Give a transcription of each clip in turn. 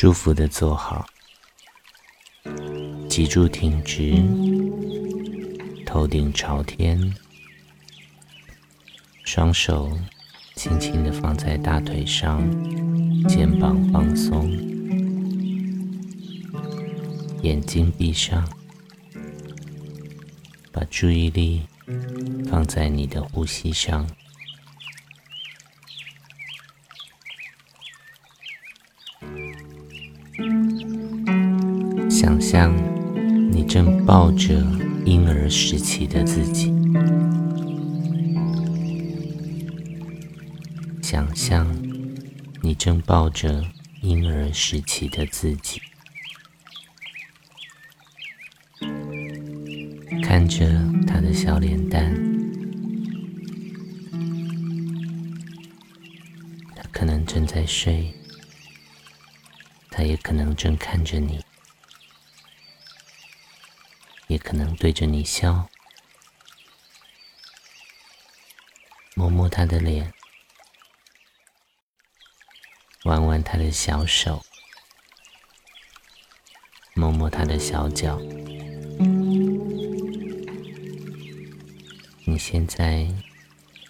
舒服的坐好，脊柱挺直，头顶朝天，双手轻轻的放在大腿上，肩膀放松，眼睛闭上，把注意力放在你的呼吸上。想象你正抱着婴儿时期的自己，想象你正抱着婴儿时期的自己，看着他的小脸蛋，他可能正在睡，他也可能正看着你。也可能对着你笑，摸摸他的脸，玩玩他的小手，摸摸他的小脚。你现在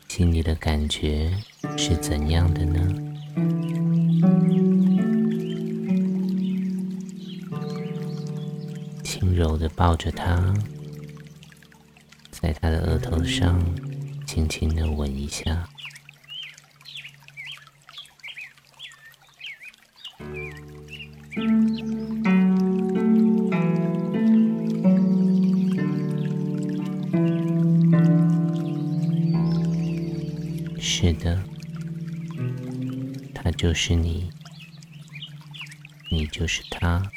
心里的感觉是怎样的呢？轻柔的抱着他，在他的额头上轻轻的吻一下。是的，他就是你，你就是他。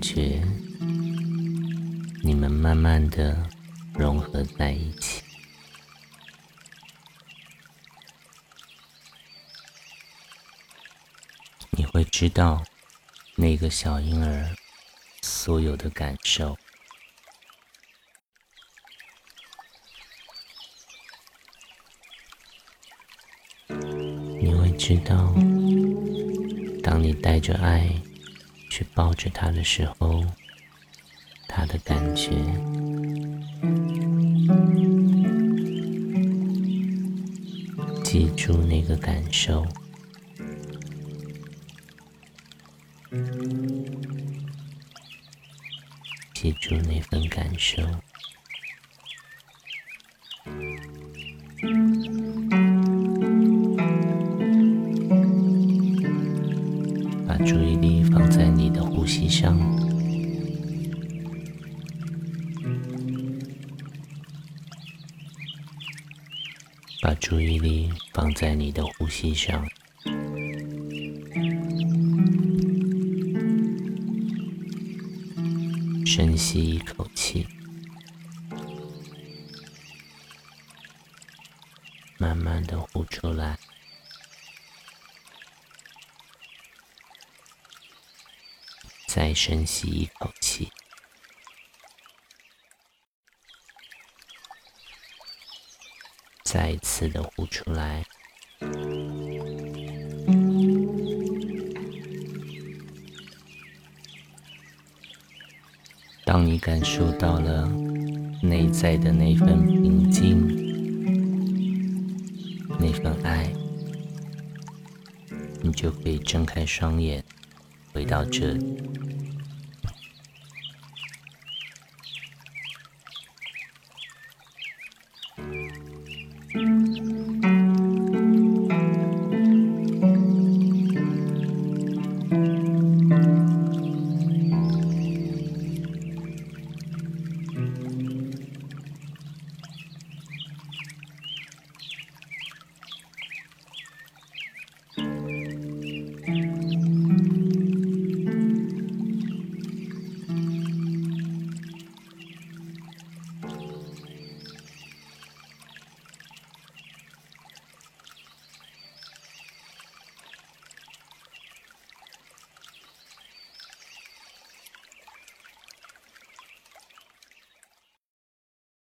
觉，你们慢慢的融合在一起。你会知道那个小婴儿所有的感受，你会知道，当你带着爱。去抱着他的时候，他的感觉，记住那个感受，记住那份感受。把注意力放在你的呼吸上，把注意力放在你的呼吸上，深吸一口气，慢慢的呼出来。再深吸一口气，再次的呼出来。当你感受到了内在的那份平静、那份爱，你就可以睁开双眼。回到这。